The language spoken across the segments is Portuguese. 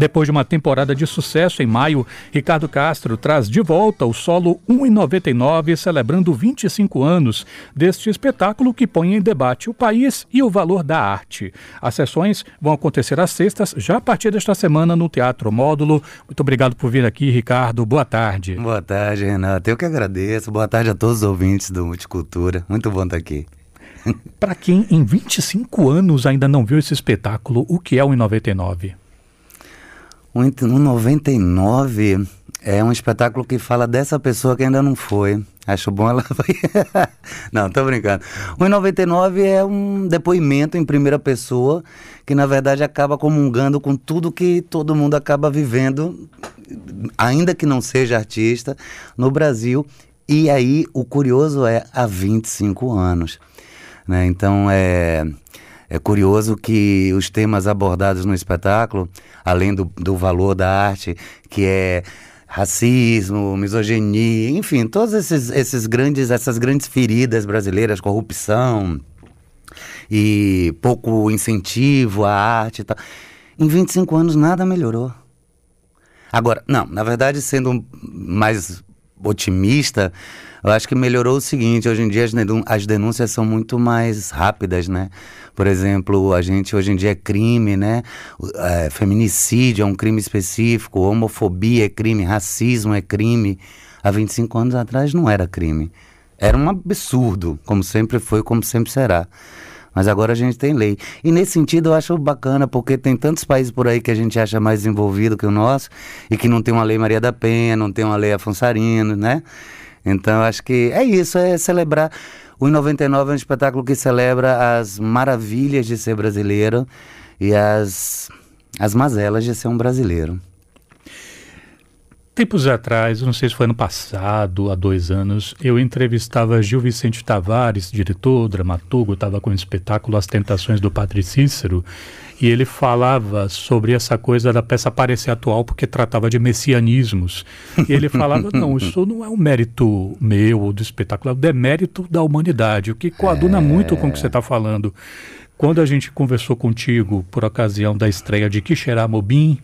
Depois de uma temporada de sucesso em maio, Ricardo Castro traz de volta o solo 1,99, celebrando 25 anos deste espetáculo que põe em debate o país e o valor da arte. As sessões vão acontecer às sextas, já a partir desta semana, no Teatro Módulo. Muito obrigado por vir aqui, Ricardo. Boa tarde. Boa tarde, Renato. Eu que agradeço. Boa tarde a todos os ouvintes do Multicultura. Muito bom estar aqui. Para quem em 25 anos ainda não viu esse espetáculo, o que é o 1,99? O 99 é um espetáculo que fala dessa pessoa que ainda não foi. Acho bom ela. não, tô brincando. O 99 é um depoimento em primeira pessoa que, na verdade, acaba comungando com tudo que todo mundo acaba vivendo, ainda que não seja artista, no Brasil. E aí, o curioso é há 25 anos. Né? Então, é. É curioso que os temas abordados no espetáculo, além do, do valor da arte, que é racismo, misoginia, enfim, todas esses, esses grandes, essas grandes feridas brasileiras, corrupção e pouco incentivo à arte e tal. Em 25 anos nada melhorou. Agora, não, na verdade, sendo mais otimista, eu acho que melhorou o seguinte: hoje em dia as denúncias são muito mais rápidas, né? Por exemplo, a gente hoje em dia é crime, né? É, feminicídio é um crime específico, homofobia é crime, racismo é crime. Há 25 anos atrás não era crime. Era um absurdo, como sempre foi, como sempre será. Mas agora a gente tem lei. E nesse sentido eu acho bacana, porque tem tantos países por aí que a gente acha mais desenvolvido que o nosso e que não tem uma lei Maria da Penha, não tem uma lei Afonso Arino, né? Então acho que é isso, é celebrar. O 99 é um espetáculo que celebra as maravilhas de ser brasileiro e as, as mazelas de ser um brasileiro. Tempos atrás, não sei se foi ano passado, há dois anos, eu entrevistava Gil Vicente Tavares, diretor, dramaturgo, estava com o espetáculo As Tentações do Padre Cícero, e ele falava sobre essa coisa da peça parecer atual porque tratava de messianismos. E ele falava, não, isso não é um mérito meu ou do espetáculo, é o demérito da humanidade, o que coaduna é... muito com o que você está falando. Quando a gente conversou contigo por ocasião da estreia de Quixerá Mobim,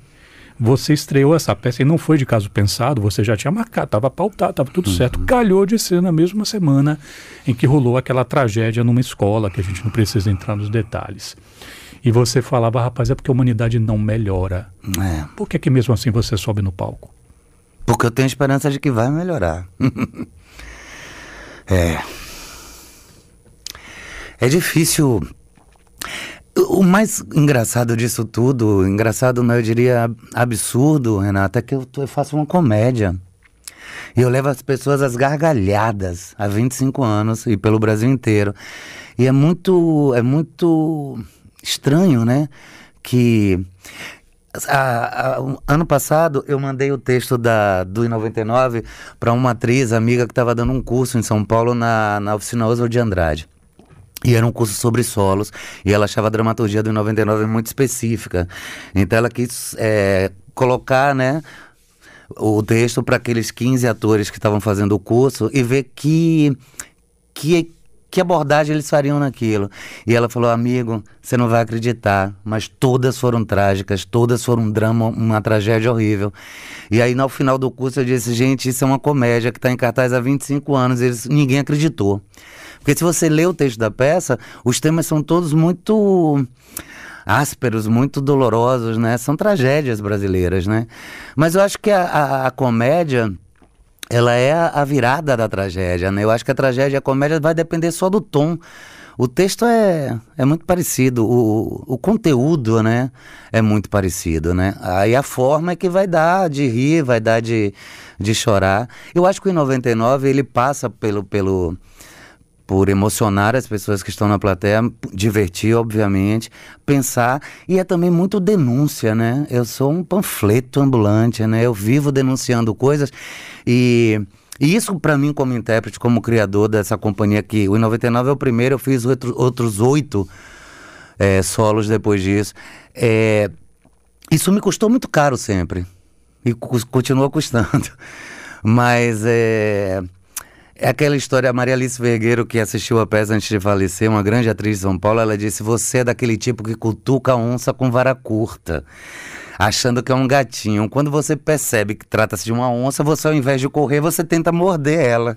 você estreou essa peça e não foi de caso pensado, você já tinha marcado, estava pautado, estava tudo uhum. certo. Calhou de ser na mesma semana em que rolou aquela tragédia numa escola, que a gente não precisa entrar nos detalhes. E você falava, rapaz, é porque a humanidade não melhora. É. Por que, que mesmo assim você sobe no palco? Porque eu tenho esperança de que vai melhorar. é. É difícil o mais engraçado disso tudo, engraçado não, eu diria absurdo, Renata, é que eu, eu faço uma comédia. E eu levo as pessoas às gargalhadas há 25 anos e pelo Brasil inteiro. E é muito, é muito estranho, né? Que a, a, ano passado eu mandei o texto da, do I99 para uma atriz amiga que estava dando um curso em São Paulo na, na oficina Oswald de Andrade. E era um curso sobre solos, e ela achava a dramaturgia do 99 muito específica. Então ela quis é, colocar, né, o texto para aqueles 15 atores que estavam fazendo o curso e ver que, que, que abordagem eles fariam naquilo. E ela falou, amigo, você não vai acreditar, mas todas foram trágicas, todas foram um drama, uma tragédia horrível. E aí, no final do curso, eu disse, gente, isso é uma comédia que está em cartaz há 25 anos, eles, ninguém acreditou. Porque se você lê o texto da peça, os temas são todos muito ásperos, muito dolorosos, né? São tragédias brasileiras, né? Mas eu acho que a, a, a comédia ela é a, virada da tragédia, né? Eu acho que a tragédia e a comédia vai depender só do tom. O texto é, é muito parecido, o, o conteúdo, né? É muito parecido, né? Aí a forma é que vai dar de rir, vai dar de, de chorar. Eu acho que o 99 ele passa pelo, pelo por emocionar as pessoas que estão na plateia, divertir, obviamente, pensar, e é também muito denúncia, né? Eu sou um panfleto ambulante, né? Eu vivo denunciando coisas e. E isso, para mim, como intérprete, como criador dessa companhia aqui, o 99 é o primeiro, eu fiz outro, outros oito é, solos depois disso. É, isso me custou muito caro sempre. E continua custando. Mas é, é aquela história, a Maria Alice Vergueiro, que assistiu a peça antes de falecer, uma grande atriz de São Paulo, ela disse: Você é daquele tipo que cutuca a onça com vara curta. achando que é um gatinho. Quando você percebe que trata-se de uma onça, você ao invés de correr, você tenta morder ela.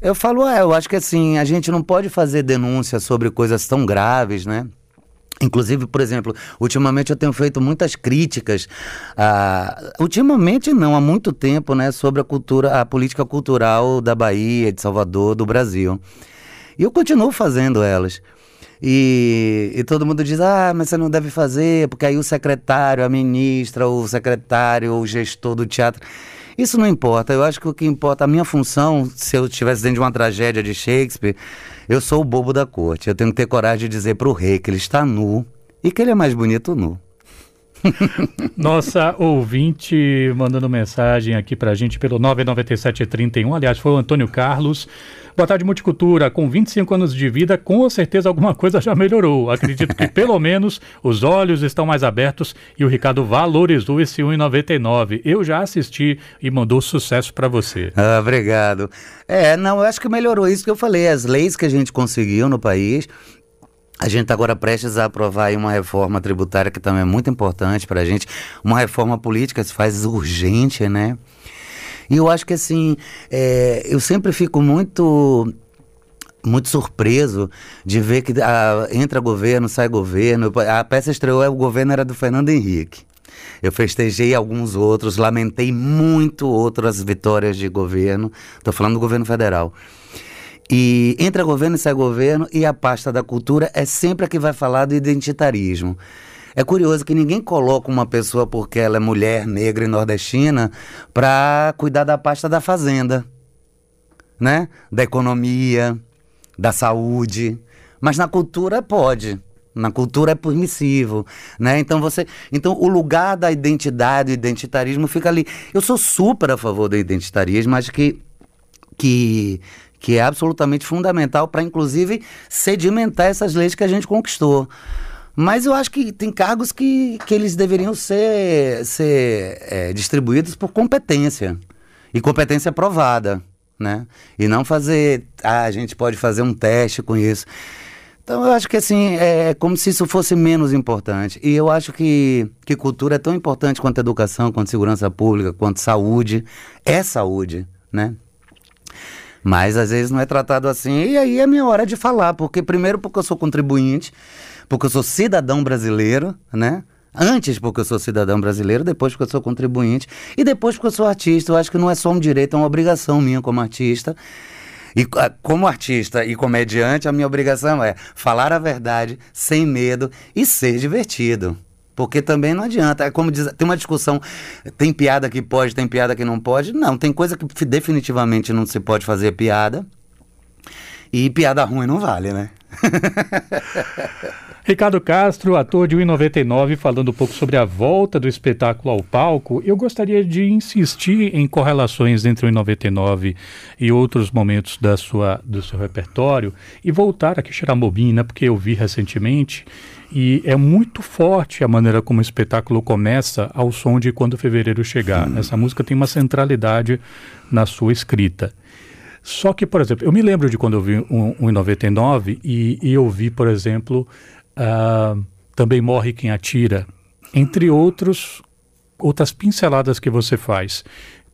Eu falo, é, eu acho que assim, a gente não pode fazer denúncia sobre coisas tão graves, né? Inclusive, por exemplo, ultimamente eu tenho feito muitas críticas, uh, ultimamente não, há muito tempo, né, sobre a cultura, a política cultural da Bahia, de Salvador, do Brasil. E eu continuo fazendo elas. E, e, todo mundo diz: ah, mas você não deve fazer, porque aí o secretário, a ministra, o secretário, o gestor do teatro. Isso não importa. Eu acho que o que importa, a minha função, se eu estivesse dentro de uma tragédia de Shakespeare, eu sou o bobo da corte. Eu tenho que ter coragem de dizer para o rei que ele está nu e que ele é mais bonito nu. Nossa ouvinte mandando mensagem aqui pra gente pelo 99731. Aliás, foi o Antônio Carlos. Boa tarde, Multicultura. Com 25 anos de vida, com certeza alguma coisa já melhorou. Acredito que pelo menos os olhos estão mais abertos e o Ricardo valorizou esse 1,99. Eu já assisti e mandou sucesso para você. Ah, obrigado. É, não, eu acho que melhorou isso que eu falei. As leis que a gente conseguiu no país a gente está agora prestes a aprovar uma reforma tributária que também é muito importante para a gente. Uma reforma política se faz urgente, né? E eu acho que assim, é, eu sempre fico muito muito surpreso de ver que ah, entra governo, sai governo. A peça estreou, o governo era do Fernando Henrique. Eu festejei alguns outros, lamentei muito outras vitórias de governo. Estou falando do governo federal. E entra governo e sai governo, e a pasta da cultura é sempre a que vai falar do identitarismo. É curioso que ninguém coloca uma pessoa porque ela é mulher, negra e nordestina para cuidar da pasta da fazenda, né? Da economia, da saúde. Mas na cultura pode. Na cultura é permissivo, né? Então você, então o lugar da identidade, do identitarismo fica ali. Eu sou super a favor do identitarismo, acho que que que é absolutamente fundamental para, inclusive, sedimentar essas leis que a gente conquistou. Mas eu acho que tem cargos que, que eles deveriam ser, ser é, distribuídos por competência. E competência provada, né? E não fazer, ah, a gente pode fazer um teste com isso. Então eu acho que assim, é, é como se isso fosse menos importante. E eu acho que, que cultura é tão importante quanto educação, quanto segurança pública, quanto saúde. É saúde, né? Mas às vezes não é tratado assim. E aí é minha hora de falar, porque primeiro porque eu sou contribuinte, porque eu sou cidadão brasileiro, né? Antes porque eu sou cidadão brasileiro, depois porque eu sou contribuinte e depois porque eu sou artista. Eu acho que não é só um direito, é uma obrigação minha como artista. E ah, como artista e comediante, a minha obrigação é falar a verdade sem medo e ser divertido. Porque também não adianta. É como diz, tem uma discussão, tem piada que pode, tem piada que não pode. Não, tem coisa que definitivamente não se pode fazer piada. E piada ruim não vale, né? Ricardo Castro, ator de 1,99, falando um pouco sobre a volta do espetáculo ao palco, eu gostaria de insistir em correlações entre o 1,99 e outros momentos da sua, do seu repertório e voltar aqui a bobina, porque eu vi recentemente e é muito forte a maneira como o espetáculo começa ao som de Quando Fevereiro Chegar. Essa música tem uma centralidade na sua escrita. Só que, por exemplo, eu me lembro de quando eu vi um, um em 99 e, e eu vi, por exemplo, Uh, também Morre Quem Atira, entre outros, outras pinceladas que você faz.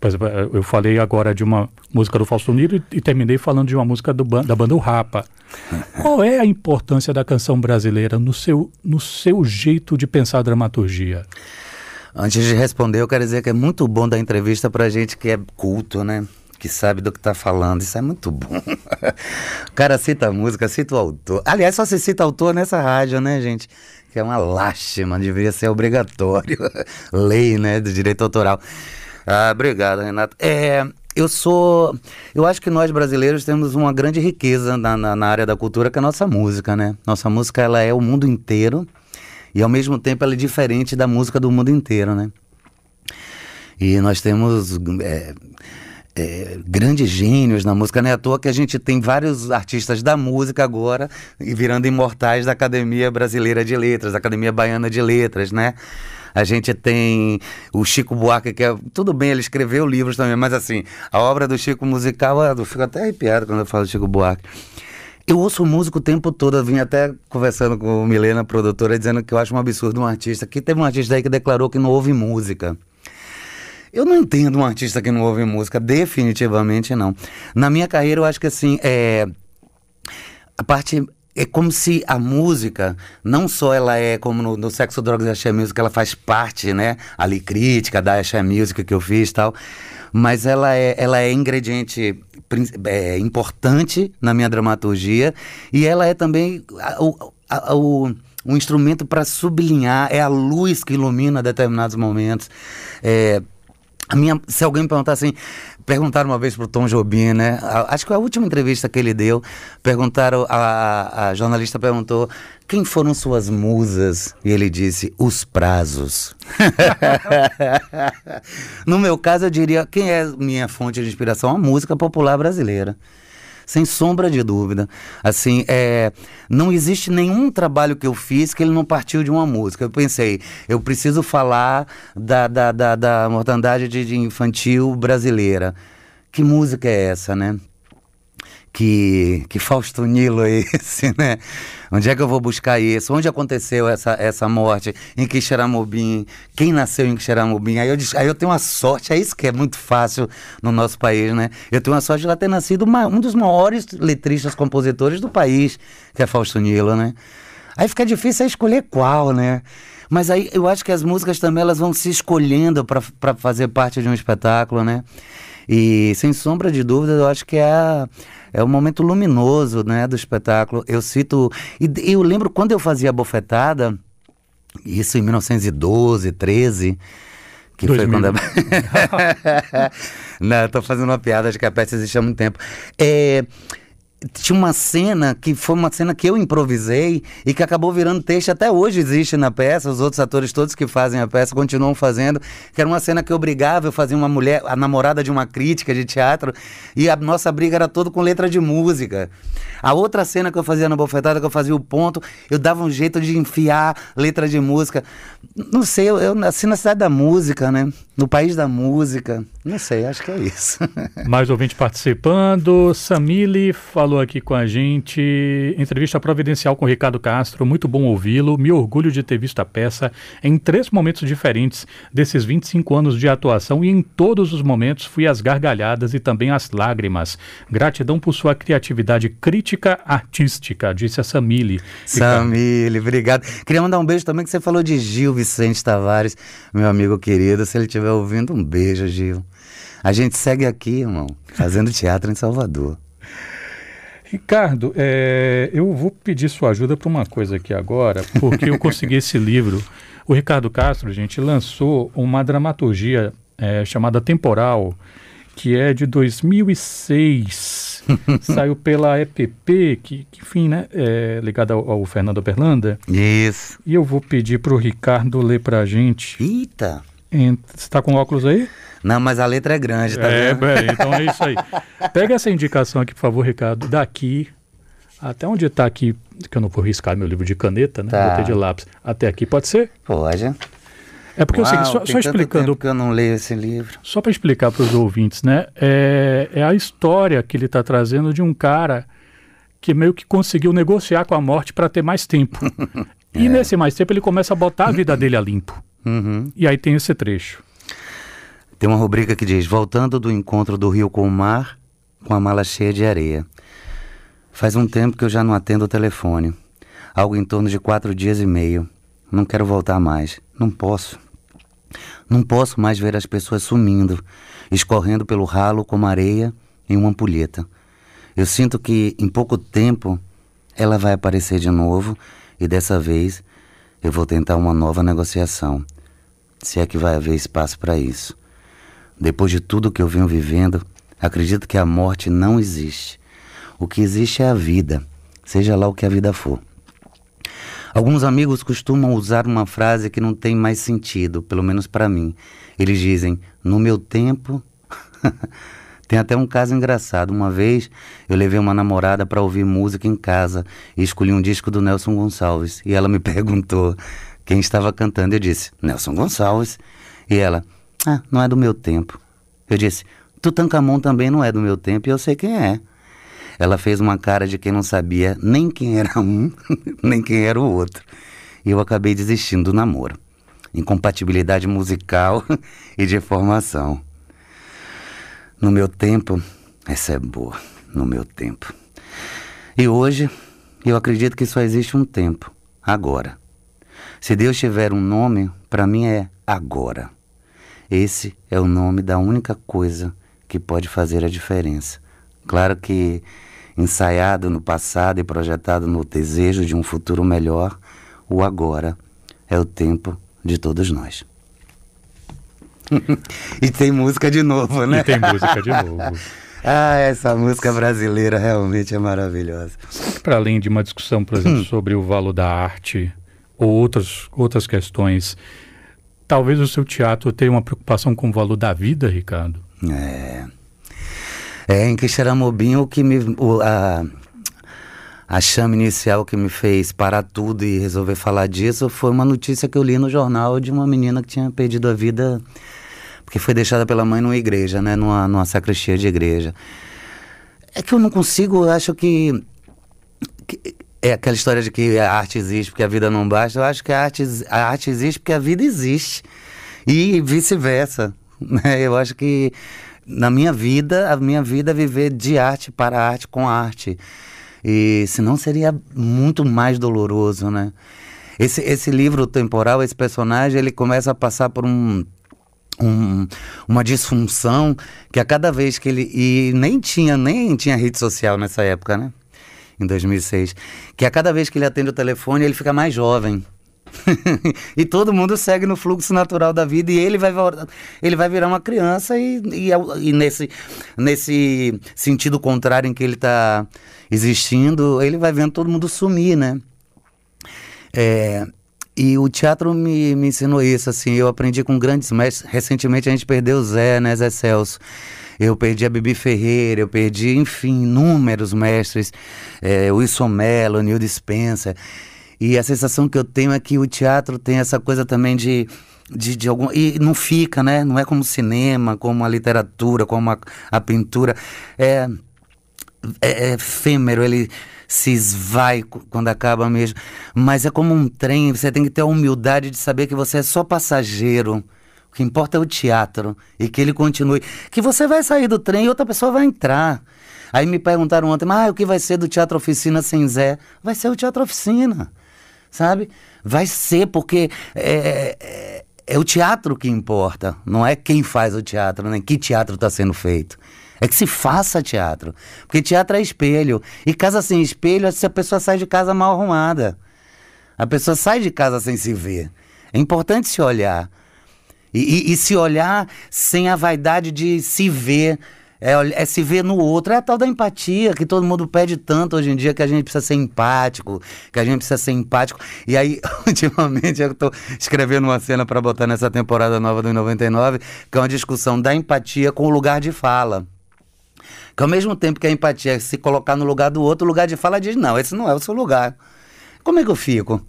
Exemplo, eu falei agora de uma música do Fausto Nilo e, e terminei falando de uma música do, da banda O Rapa. Qual é a importância da canção brasileira no seu, no seu jeito de pensar a dramaturgia? Antes de responder, eu quero dizer que é muito bom dar entrevista para gente que é culto, né? que sabe do que está falando. Isso é muito bom. o cara cita a música, cita o autor. Aliás, só se cita autor nessa rádio, né, gente? Que é uma lástima, deveria ser obrigatório. Lei, né, do direito autoral. Ah, obrigado, Renato. É, eu sou. Eu acho que nós brasileiros temos uma grande riqueza na, na, na, área da cultura, que é a nossa música, né? Nossa música ela é o mundo inteiro e ao mesmo tempo ela é diferente da música do mundo inteiro, né? E nós temos é, é, grandes gênios na música. Não é à toa que a gente tem vários artistas da música agora e virando imortais da Academia Brasileira de Letras, da Academia Baiana de Letras, né? A gente tem o Chico Buarque, que é. Tudo bem, ele escreveu livros também, mas assim, a obra do Chico musical, eu fico até arrepiado quando eu falo Chico Buarque. Eu ouço música o tempo todo. Eu vim até conversando com o Milena, produtora, dizendo que eu acho um absurdo um artista. Que teve um artista aí que declarou que não ouve música. Eu não entendo um artista que não ouve música, definitivamente não. Na minha carreira, eu acho que assim, é. A parte é como se a música, não só ela é como no, no Sexo, Drogas e Axé Music, ela faz parte, né, ali crítica da Axé Music que eu fiz e tal, mas ela é, ela é ingrediente é, importante na minha dramaturgia. E ela é também o, a, o um instrumento para sublinhar, é a luz que ilumina determinados momentos. É, minha, se alguém me perguntar assim, perguntaram uma vez pro Tom Jobim, né? Acho que a última entrevista que ele deu, perguntaram, a, a jornalista perguntou quem foram suas musas? E ele disse, os prazos. no meu caso, eu diria, quem é minha fonte de inspiração? A música popular brasileira sem sombra de dúvida. Assim, é, não existe nenhum trabalho que eu fiz que ele não partiu de uma música. Eu pensei, eu preciso falar da, da, da, da mortandade de, de infantil brasileira. Que música é essa, né? Que, que Fausto Nilo é esse, né? Onde é que eu vou buscar isso? Onde aconteceu essa, essa morte? Em Quixeramobim? Quem nasceu em Quixeramobim? Aí eu, aí eu tenho uma sorte, é isso que é muito fácil no nosso país, né? Eu tenho uma sorte de lá ter nascido uma, um dos maiores letristas, compositores do país, que é Fausto Nilo, né? Aí fica difícil escolher qual, né? Mas aí eu acho que as músicas também elas vão se escolhendo para fazer parte de um espetáculo, né? E sem sombra de dúvida, eu acho que é a, é o momento luminoso né, do espetáculo. Eu cito. E eu lembro quando eu fazia a bofetada, isso em 1912, 13. Que 2000. foi quando. Não, estou fazendo uma piada, acho que a peça existe há muito tempo. É tinha uma cena que foi uma cena que eu improvisei e que acabou virando texto até hoje existe na peça os outros atores todos que fazem a peça continuam fazendo que era uma cena que eu brigava eu fazia uma mulher a namorada de uma crítica de teatro e a nossa briga era toda com letra de música. A outra cena que eu fazia na bofetada que eu fazia o ponto eu dava um jeito de enfiar letra de música. Não sei eu, eu nasci na cidade da música né? No país da música. Não sei acho que é isso. Mais ouvinte participando Samile falou falou aqui com a gente. Entrevista providencial com Ricardo Castro, muito bom ouvi-lo. Me orgulho de ter visto a peça em três momentos diferentes desses 25 anos de atuação e em todos os momentos fui as gargalhadas e também as lágrimas. Gratidão por sua criatividade crítica artística, disse a Samile. Samile, obrigado. Queria mandar um beijo também que você falou de Gil Vicente Tavares, meu amigo querido. Se ele estiver ouvindo, um beijo, Gil. A gente segue aqui, irmão, fazendo teatro em Salvador. Ricardo, é, eu vou pedir sua ajuda para uma coisa aqui agora, porque eu consegui esse livro. O Ricardo Castro, gente, lançou uma dramaturgia é, chamada Temporal, que é de 2006. Saiu pela EPP, que, que enfim, né, é ligada ao, ao Fernando Berlanda. Isso. E eu vou pedir para o Ricardo ler para a gente. Eita! Você está com óculos aí? Não, mas a letra é grande, tá é, vendo? É, então é isso aí. Pega essa indicação aqui, por favor, Ricardo. Daqui até onde está aqui, que eu não vou riscar meu livro de caneta, né? Tá. Botei de lápis. Até aqui, pode ser? Pode. É porque Uau, eu sei, só, só explicando. que eu não leio esse livro. Só para explicar para os ouvintes, né? É, é a história que ele está trazendo de um cara que meio que conseguiu negociar com a morte para ter mais tempo. e é. nesse mais tempo ele começa a botar a vida dele a limpo. Uhum. E aí tem esse trecho. Tem uma rubrica que diz: Voltando do encontro do rio com o mar, com a mala cheia de areia. Faz um tempo que eu já não atendo o telefone. Algo em torno de quatro dias e meio. Não quero voltar mais. Não posso. Não posso mais ver as pessoas sumindo, escorrendo pelo ralo como areia em uma ampulheta. Eu sinto que em pouco tempo ela vai aparecer de novo e dessa vez eu vou tentar uma nova negociação. Se é que vai haver espaço para isso. Depois de tudo que eu venho vivendo, acredito que a morte não existe. O que existe é a vida, seja lá o que a vida for. Alguns amigos costumam usar uma frase que não tem mais sentido, pelo menos para mim. Eles dizem: "No meu tempo". tem até um caso engraçado. Uma vez eu levei uma namorada para ouvir música em casa e escolhi um disco do Nelson Gonçalves. E ela me perguntou quem estava cantando. Eu disse: Nelson Gonçalves. E ela: ah, não é do meu tempo. Eu disse, Tutankhamon também não é do meu tempo e eu sei quem é. ela fez uma cara de quem não sabia nem quem era um, nem quem era o outro. E eu acabei desistindo do namoro. Incompatibilidade musical e de formação. No meu tempo, essa é boa, no meu tempo. E hoje, eu acredito que só existe um tempo, agora. Se Deus tiver um nome, para mim é agora. Esse é o nome da única coisa que pode fazer a diferença. Claro que ensaiado no passado e projetado no desejo de um futuro melhor, o agora é o tempo de todos nós. e tem música de novo, né? E tem música de novo. ah, essa música brasileira realmente é maravilhosa. Para além de uma discussão, por exemplo, hum. sobre o valor da arte ou outras, outras questões, talvez o seu teatro tenha uma preocupação com o valor da vida, Ricardo? É. É, em Quixeramobim, o que me. O, a, a chama inicial que me fez parar tudo e resolver falar disso foi uma notícia que eu li no jornal de uma menina que tinha perdido a vida porque foi deixada pela mãe numa igreja, né? Numa, numa sacristia de igreja. É que eu não consigo, eu acho que, que, é aquela história de que a arte existe porque a vida não basta. Eu acho que a arte, a arte existe porque a vida existe. E vice-versa. Né? Eu acho que na minha vida, a minha vida é viver de arte para arte com arte. E senão seria muito mais doloroso, né? Esse, esse livro temporal, esse personagem, ele começa a passar por um um, uma disfunção que a cada vez que ele e nem tinha nem tinha rede social nessa época, né? Em 2006, que a cada vez que ele atende o telefone ele fica mais jovem. e todo mundo segue no fluxo natural da vida e ele vai ele vai virar uma criança e, e, e nesse nesse sentido contrário em que ele está existindo ele vai vendo todo mundo sumir, né? É, e o teatro me, me ensinou isso, assim, eu aprendi com grandes mestres. Recentemente a gente perdeu o Zé, né, Zé Celso. Eu perdi a Bibi Ferreira, eu perdi, enfim, inúmeros mestres, é, Wilson Mello, Neil Dispensa. E a sensação que eu tenho é que o teatro tem essa coisa também de, de, de algum. E não fica, né? Não é como cinema, como a literatura, como a, a pintura. É, é, é efêmero, ele se esvai quando acaba mesmo. Mas é como um trem, você tem que ter a humildade de saber que você é só passageiro. O que importa é o teatro e que ele continue. Que você vai sair do trem e outra pessoa vai entrar. Aí me perguntaram ontem, mas ah, o que vai ser do Teatro Oficina sem Zé? Vai ser o Teatro Oficina, sabe? Vai ser, porque é, é, é o teatro que importa, não é quem faz o teatro, nem que teatro está sendo feito. É que se faça teatro. Porque teatro é espelho. E casa sem espelho é se a pessoa sai de casa mal arrumada. A pessoa sai de casa sem se ver. É importante se olhar. E, e, e se olhar sem a vaidade de se ver. É, é, se ver no outro. É a tal da empatia que todo mundo pede tanto hoje em dia que a gente precisa ser empático, que a gente precisa ser empático. E aí, ultimamente, eu estou escrevendo uma cena para botar nessa temporada nova do 99, que é uma discussão da empatia com o lugar de fala. Que ao mesmo tempo que a empatia é se colocar no lugar do outro, o lugar de fala diz: não, esse não é o seu lugar. Como é que eu fico?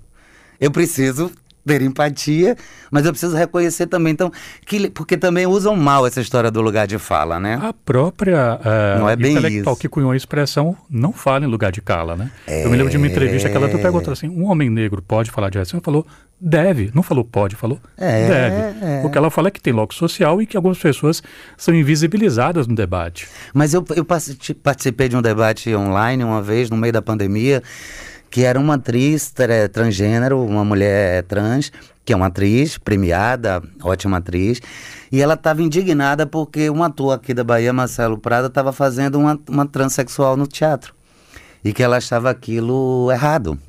Eu preciso ter empatia, mas eu preciso reconhecer também, então, que, porque também usam mal essa história do lugar de fala, né? A própria uh, não é bem intelectual isso. que cunhou a expressão não fala em lugar de cala, né? É... Eu me lembro de uma entrevista que ela perguntou assim, um homem negro pode falar de racismo? Falou, deve. Não falou pode, falou é... deve. É... O que ela fala é que tem logo social e que algumas pessoas são invisibilizadas no debate. Mas eu, eu participei de um debate online uma vez, no meio da pandemia, que era uma atriz transgênero, uma mulher trans, que é uma atriz premiada, ótima atriz, e ela estava indignada porque um ator aqui da Bahia, Marcelo Prada, estava fazendo uma, uma transexual no teatro e que ela achava aquilo errado.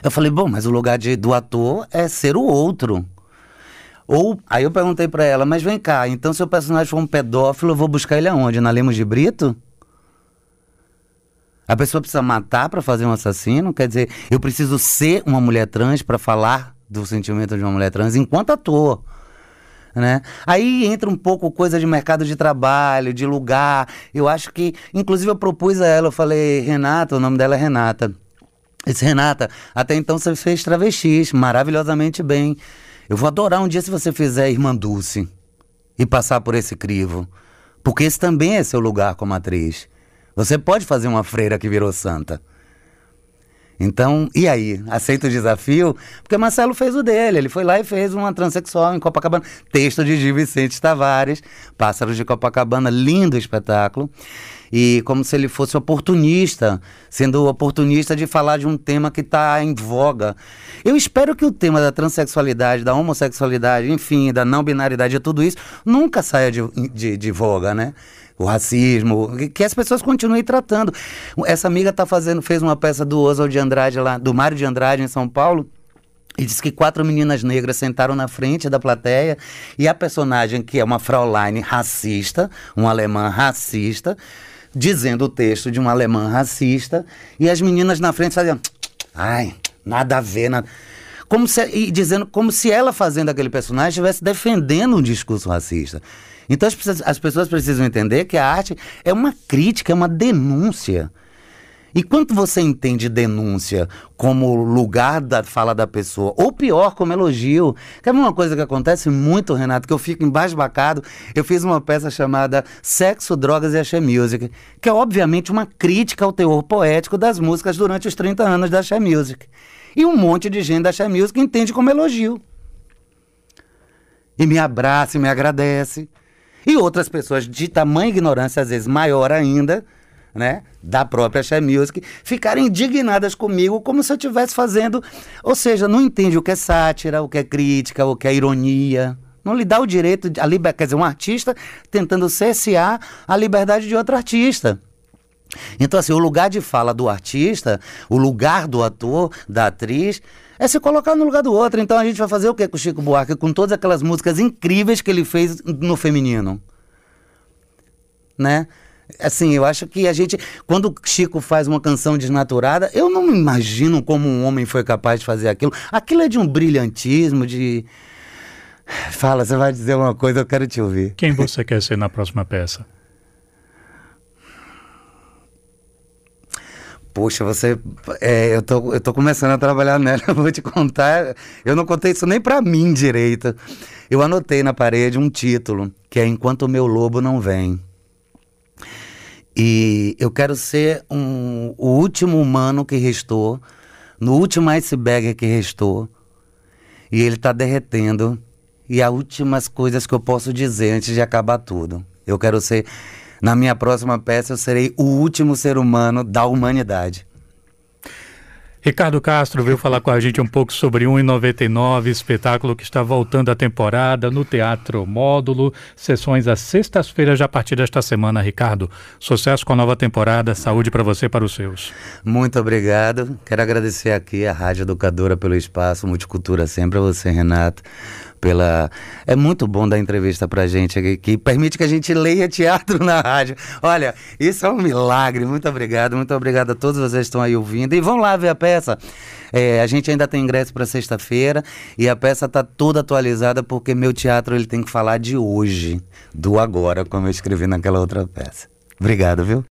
Eu falei, bom, mas o lugar de, do ator é ser o outro. Ou, aí eu perguntei para ela, mas vem cá, então se o personagem for um pedófilo, eu vou buscar ele aonde? Na Lemos de Brito? A pessoa precisa matar para fazer um assassino? Quer dizer, eu preciso ser uma mulher trans para falar do sentimento de uma mulher trans enquanto ator. Né? Aí entra um pouco coisa de mercado de trabalho, de lugar. Eu acho que, inclusive, eu propus a ela, eu falei, Renata, o nome dela é Renata. Disse, Renata, até então você fez travestis maravilhosamente bem. Eu vou adorar um dia se você fizer Irmã Dulce e passar por esse crivo. Porque esse também é seu lugar como atriz. Você pode fazer uma freira que virou santa. Então, e aí? Aceita o desafio? Porque Marcelo fez o dele. Ele foi lá e fez uma transexual em Copacabana. Texto de Gil Vicente Tavares, Pássaros de Copacabana, lindo espetáculo. E como se ele fosse oportunista, sendo oportunista de falar de um tema que está em voga. Eu espero que o tema da transexualidade, da homossexualidade, enfim, da não binaridade, tudo isso, nunca saia de, de, de voga, né? O racismo, que as pessoas continuem tratando. Essa amiga tá fazendo, fez uma peça do Oswald de Andrade lá, do Mário de Andrade em São Paulo. E diz que quatro meninas negras sentaram na frente da plateia e a personagem, que é uma Fraulein racista, uma alemã racista, dizendo o texto de uma alemã racista, e as meninas na frente faziam, ai, nada a ver, nada. Como se, e dizendo como se ela fazendo aquele personagem estivesse defendendo um discurso racista. Então as, as pessoas precisam entender que a arte é uma crítica, é uma denúncia. E quando você entende denúncia como lugar da fala da pessoa, ou pior, como elogio, que é uma coisa que acontece muito, Renato, que eu fico embasbacado. Eu fiz uma peça chamada Sexo, Drogas e Axé Music, que é obviamente uma crítica ao teor poético das músicas durante os 30 anos da Axé Music. E um monte de gente da Axé Music entende como elogio. E me abraça e me agradece. E outras pessoas de tamanha ignorância, às vezes maior ainda, né, da própria Share Music, ficarem indignadas comigo como se eu estivesse fazendo. Ou seja, não entende o que é sátira, o que é crítica, o que é ironia. Não lhe dá o direito, de, a liber, quer dizer, um artista tentando cessear a liberdade de outro artista. Então, assim, o lugar de fala do artista, o lugar do ator, da atriz, é se colocar no lugar do outro. Então a gente vai fazer o que com o Chico Buarque? Com todas aquelas músicas incríveis que ele fez no feminino. Né? Assim, eu acho que a gente, quando o Chico faz uma canção desnaturada, eu não me imagino como um homem foi capaz de fazer aquilo. Aquilo é de um brilhantismo, de. Fala, você vai dizer uma coisa, eu quero te ouvir. Quem você quer ser na próxima peça? Poxa, você. É, eu, tô, eu tô começando a trabalhar nela, vou te contar. Eu não contei isso nem para mim direito. Eu anotei na parede um título, que é Enquanto o Meu Lobo Não Vem. E eu quero ser um, o último humano que restou, no último iceberg que restou. E ele tá derretendo. E as últimas coisas que eu posso dizer antes de acabar tudo. Eu quero ser na minha próxima peça, eu serei o último ser humano da humanidade. Ricardo Castro veio falar com a gente um pouco sobre 1,99, espetáculo que está voltando à temporada no Teatro Módulo, sessões às sextas-feiras já a partir desta semana, Ricardo. Sucesso com a nova temporada, saúde para você e para os seus. Muito obrigado. Quero agradecer aqui a Rádio Educadora pelo espaço, Multicultura sempre a você, Renato pela. É muito bom dar entrevista pra gente aqui, que permite que a gente leia teatro na rádio. Olha, isso é um milagre. Muito obrigado, muito obrigado a todos vocês que estão aí ouvindo. E vão lá ver a peça. É, a gente ainda tem ingresso para sexta-feira e a peça está toda atualizada porque meu teatro ele tem que falar de hoje, do agora, como eu escrevi naquela outra peça. Obrigado, viu?